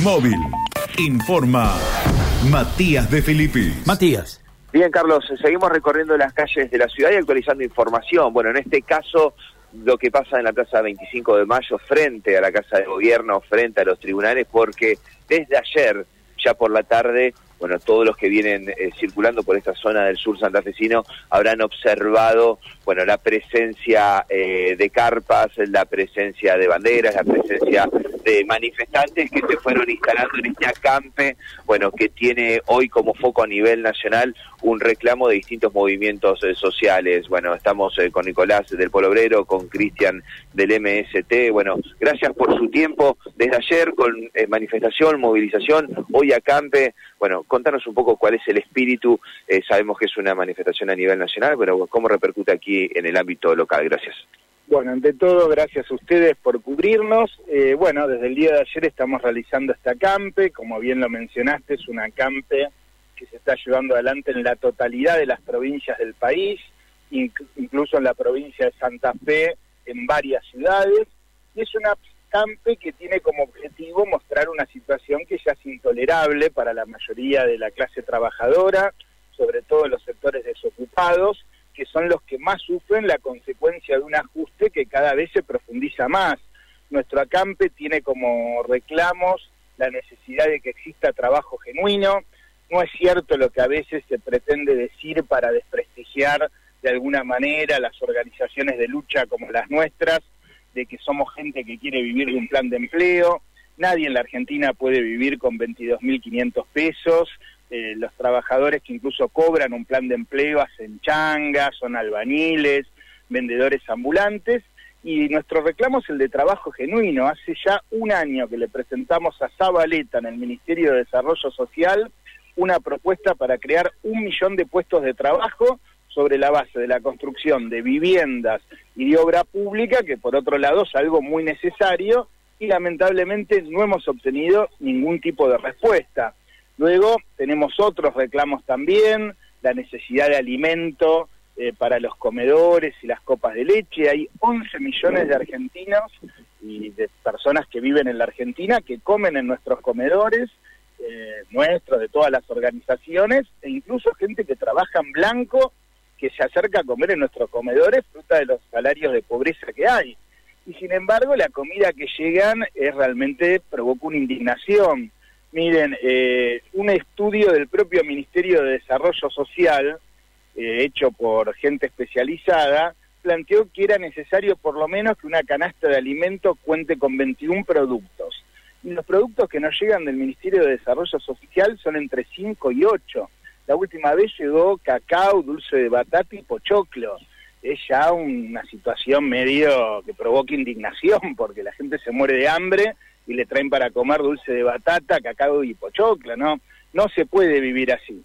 Móvil. Informa Matías de Filippi. Matías. Bien, Carlos, seguimos recorriendo las calles de la ciudad y actualizando información. Bueno, en este caso, lo que pasa en la Plaza 25 de Mayo, frente a la Casa de Gobierno, frente a los tribunales, porque desde ayer, ya por la tarde, bueno, todos los que vienen eh, circulando por esta zona del sur santafesino habrán observado, bueno, la presencia eh, de carpas, la presencia de banderas, la presencia de manifestantes que se fueron instalando en este acampe, bueno, que tiene hoy como foco a nivel nacional un reclamo de distintos movimientos eh, sociales. Bueno, estamos con Nicolás del Polo Obrero, con Cristian del MST. Bueno, gracias por su tiempo desde ayer con manifestación, movilización, hoy acampe. Bueno, contanos un poco cuál es el espíritu. Eh, sabemos que es una manifestación a nivel nacional, pero cómo repercute aquí en el ámbito local. Gracias. Bueno, ante todo, gracias a ustedes por cubrirnos. Eh, bueno, desde el día de ayer estamos realizando esta acampe. Como bien lo mencionaste, es una acampe que se está llevando adelante en la totalidad de las provincias del país, incluso en la provincia de Santa Fe, en varias ciudades. Y es una campe que tiene como objetivo mostrar una situación que ya es intolerable para la mayoría de la clase trabajadora, sobre todo los sectores desocupados, que son los que más sufren la consecuencia de un ajuste que cada vez se profundiza más. Nuestro acampe tiene como reclamos la necesidad de que exista trabajo genuino. No es cierto lo que a veces se pretende decir para desprestigiar de alguna manera las organizaciones de lucha como las nuestras, de que somos gente que quiere vivir de un plan de empleo. Nadie en la Argentina puede vivir con 22.500 pesos. Eh, los trabajadores que incluso cobran un plan de empleo hacen changas, son albañiles, vendedores ambulantes. Y nuestro reclamo es el de trabajo genuino. Hace ya un año que le presentamos a Zabaleta en el Ministerio de Desarrollo Social una propuesta para crear un millón de puestos de trabajo sobre la base de la construcción de viviendas y de obra pública, que por otro lado es algo muy necesario y lamentablemente no hemos obtenido ningún tipo de respuesta. Luego tenemos otros reclamos también, la necesidad de alimento eh, para los comedores y las copas de leche. Hay 11 millones de argentinos y de personas que viven en la Argentina que comen en nuestros comedores, eh, nuestros, de todas las organizaciones, e incluso gente que trabaja en blanco que se acerca a comer en nuestros comedores fruta de los salarios de pobreza que hay. Y sin embargo, la comida que llegan es realmente provoca una indignación. Miren, eh, un estudio del propio Ministerio de Desarrollo Social, eh, hecho por gente especializada, planteó que era necesario por lo menos que una canasta de alimentos cuente con 21 productos. Y los productos que nos llegan del Ministerio de Desarrollo Social son entre 5 y 8. La última vez llegó cacao, dulce de batata y pochoclo. Es ya una situación medio que provoca indignación porque la gente se muere de hambre y le traen para comer dulce de batata, cacao y pochoclo, ¿no? No se puede vivir así.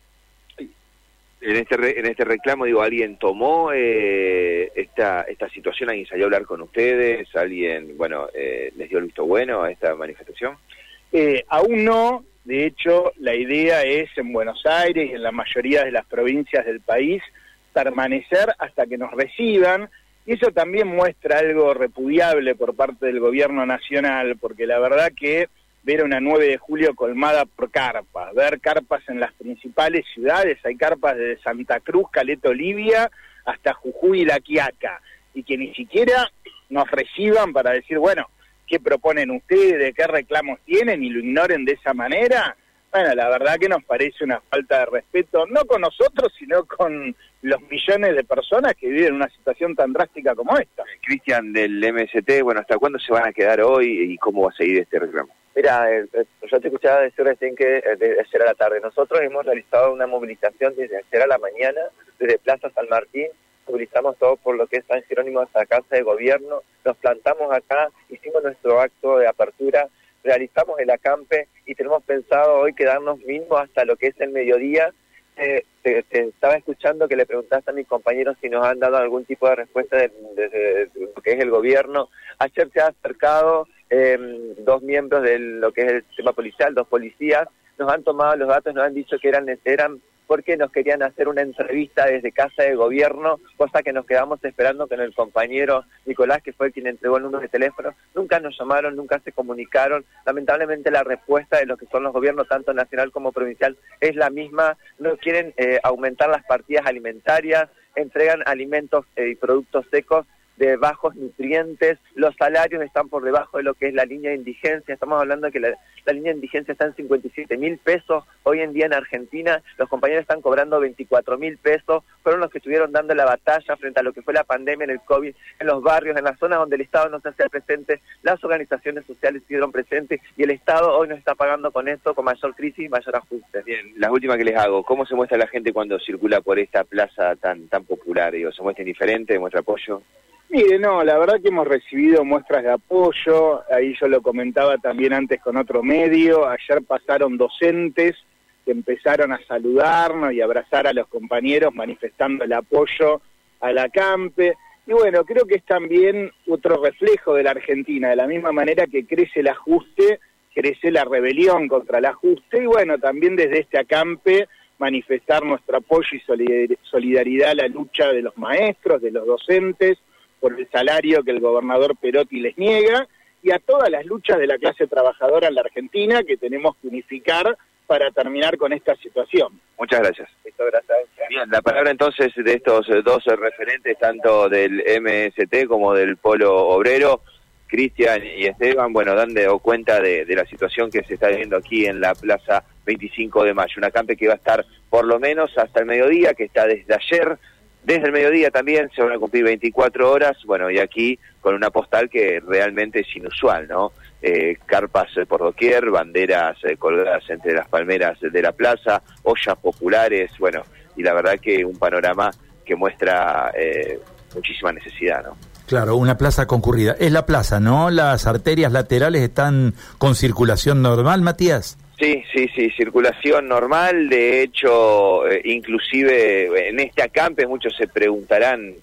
En este, en este reclamo, digo, ¿alguien tomó eh, esta, esta situación? ¿Alguien salió a hablar con ustedes? ¿Alguien, bueno, eh, les dio el visto bueno a esta manifestación? Eh, aún no, de hecho, la idea es en Buenos Aires y en la mayoría de las provincias del país permanecer hasta que nos reciban. Y eso también muestra algo repudiable por parte del gobierno nacional, porque la verdad que ver una 9 de julio colmada por carpas, ver carpas en las principales ciudades, hay carpas desde Santa Cruz, Caleta, Olivia, hasta Jujuy y La Quiaca, y que ni siquiera nos reciban para decir, bueno, qué proponen ustedes, de qué reclamos tienen y lo ignoren de esa manera, bueno, la verdad que nos parece una falta de respeto, no con nosotros, sino con los millones de personas que viven una situación tan drástica como esta. Cristian del MST, bueno, ¿hasta cuándo se van a quedar hoy y cómo va a seguir este reclamo? Mira, eh, eh, yo te escuchaba decir recién que eh, desde ayer a la tarde. Nosotros hemos realizado una movilización desde ayer a la mañana, desde Plaza San Martín movilizamos todo por lo que es San Jerónimo hasta Casa de Gobierno, nos plantamos acá, hicimos nuestro acto de apertura, realizamos el acampe y tenemos pensado hoy quedarnos mismos hasta lo que es el mediodía. Eh, estaba escuchando que le preguntaste a mis compañeros si nos han dado algún tipo de respuesta de, lo que es el gobierno. Ayer se ha acercado em, dos miembros de lo que es el sistema policial, dos policías, nos han tomado los datos, nos han dicho que eran, eran porque nos querían hacer una entrevista desde Casa de Gobierno, cosa que nos quedamos esperando con el compañero Nicolás, que fue quien entregó el número de teléfono. Nunca nos llamaron, nunca se comunicaron. Lamentablemente la respuesta de lo que son los gobiernos, tanto nacional como provincial, es la misma. No quieren eh, aumentar las partidas alimentarias, entregan alimentos eh, y productos secos de bajos nutrientes, los salarios están por debajo de lo que es la línea de indigencia, estamos hablando de que la, línea de indigencia está en 57 mil pesos, hoy en día en Argentina los compañeros están cobrando 24 mil pesos, fueron los que estuvieron dando la batalla frente a lo que fue la pandemia en el COVID, en los barrios, en las zonas donde el Estado no se hacía presente, las organizaciones sociales estuvieron presentes y el Estado hoy nos está pagando con esto, con mayor crisis y mayor ajuste. Bien, la última que les hago, ¿cómo se muestra la gente cuando circula por esta plaza tan, tan popular? Digo, ¿Se muestra indiferente, muestra apoyo? Mire, no, la verdad que hemos recibido muestras de apoyo, ahí yo lo comentaba también antes con otro medio, ayer pasaron docentes que empezaron a saludarnos y abrazar a los compañeros manifestando el apoyo a la. Y bueno, creo que es también otro reflejo de la Argentina, de la misma manera que crece el ajuste, crece la rebelión contra el ajuste, y bueno, también desde este acampe manifestar nuestro apoyo y solidaridad a la lucha de los maestros, de los docentes, por el salario que el gobernador Perotti les niega y a todas las luchas de la clase trabajadora en la Argentina que tenemos que unificar para terminar con esta situación. Muchas gracias. Bien, la palabra entonces de estos dos referentes, tanto del MST como del Polo Obrero, Cristian y Esteban, bueno, dan de, cuenta de, de, la situación que se está viendo aquí en la Plaza 25 de Mayo, una campe que va a estar por lo menos hasta el mediodía, que está desde ayer desde el mediodía también se van a cumplir 24 horas, bueno, y aquí con una postal que realmente es inusual, ¿no? Eh, carpas por doquier, banderas eh, colgadas entre las palmeras de la plaza, ollas populares, bueno, y la verdad que un panorama que muestra eh, muchísima necesidad, ¿no? Claro, una plaza concurrida. Es la plaza, ¿no? Las arterias laterales están con circulación normal, Matías. Sí, sí, sí, circulación normal. De hecho, eh, inclusive en este acampe muchos se preguntarán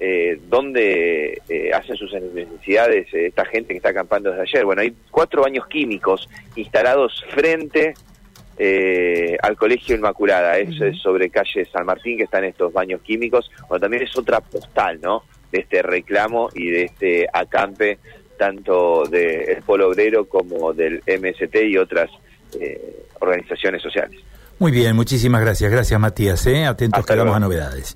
eh, dónde eh, hacen sus necesidades esta gente que está acampando desde ayer. Bueno, hay cuatro baños químicos instalados frente al Colegio Inmaculada. Es, sobre calle San Martín que están estos baños químicos. Bueno, también es otra postal, ¿no? De este reclamo y de este acampe tanto del Polo Obrero como del MST y otras eh, organizaciones sociales. Muy bien, muchísimas gracias. Gracias, Matías. ¿eh? Atentos que a novedades.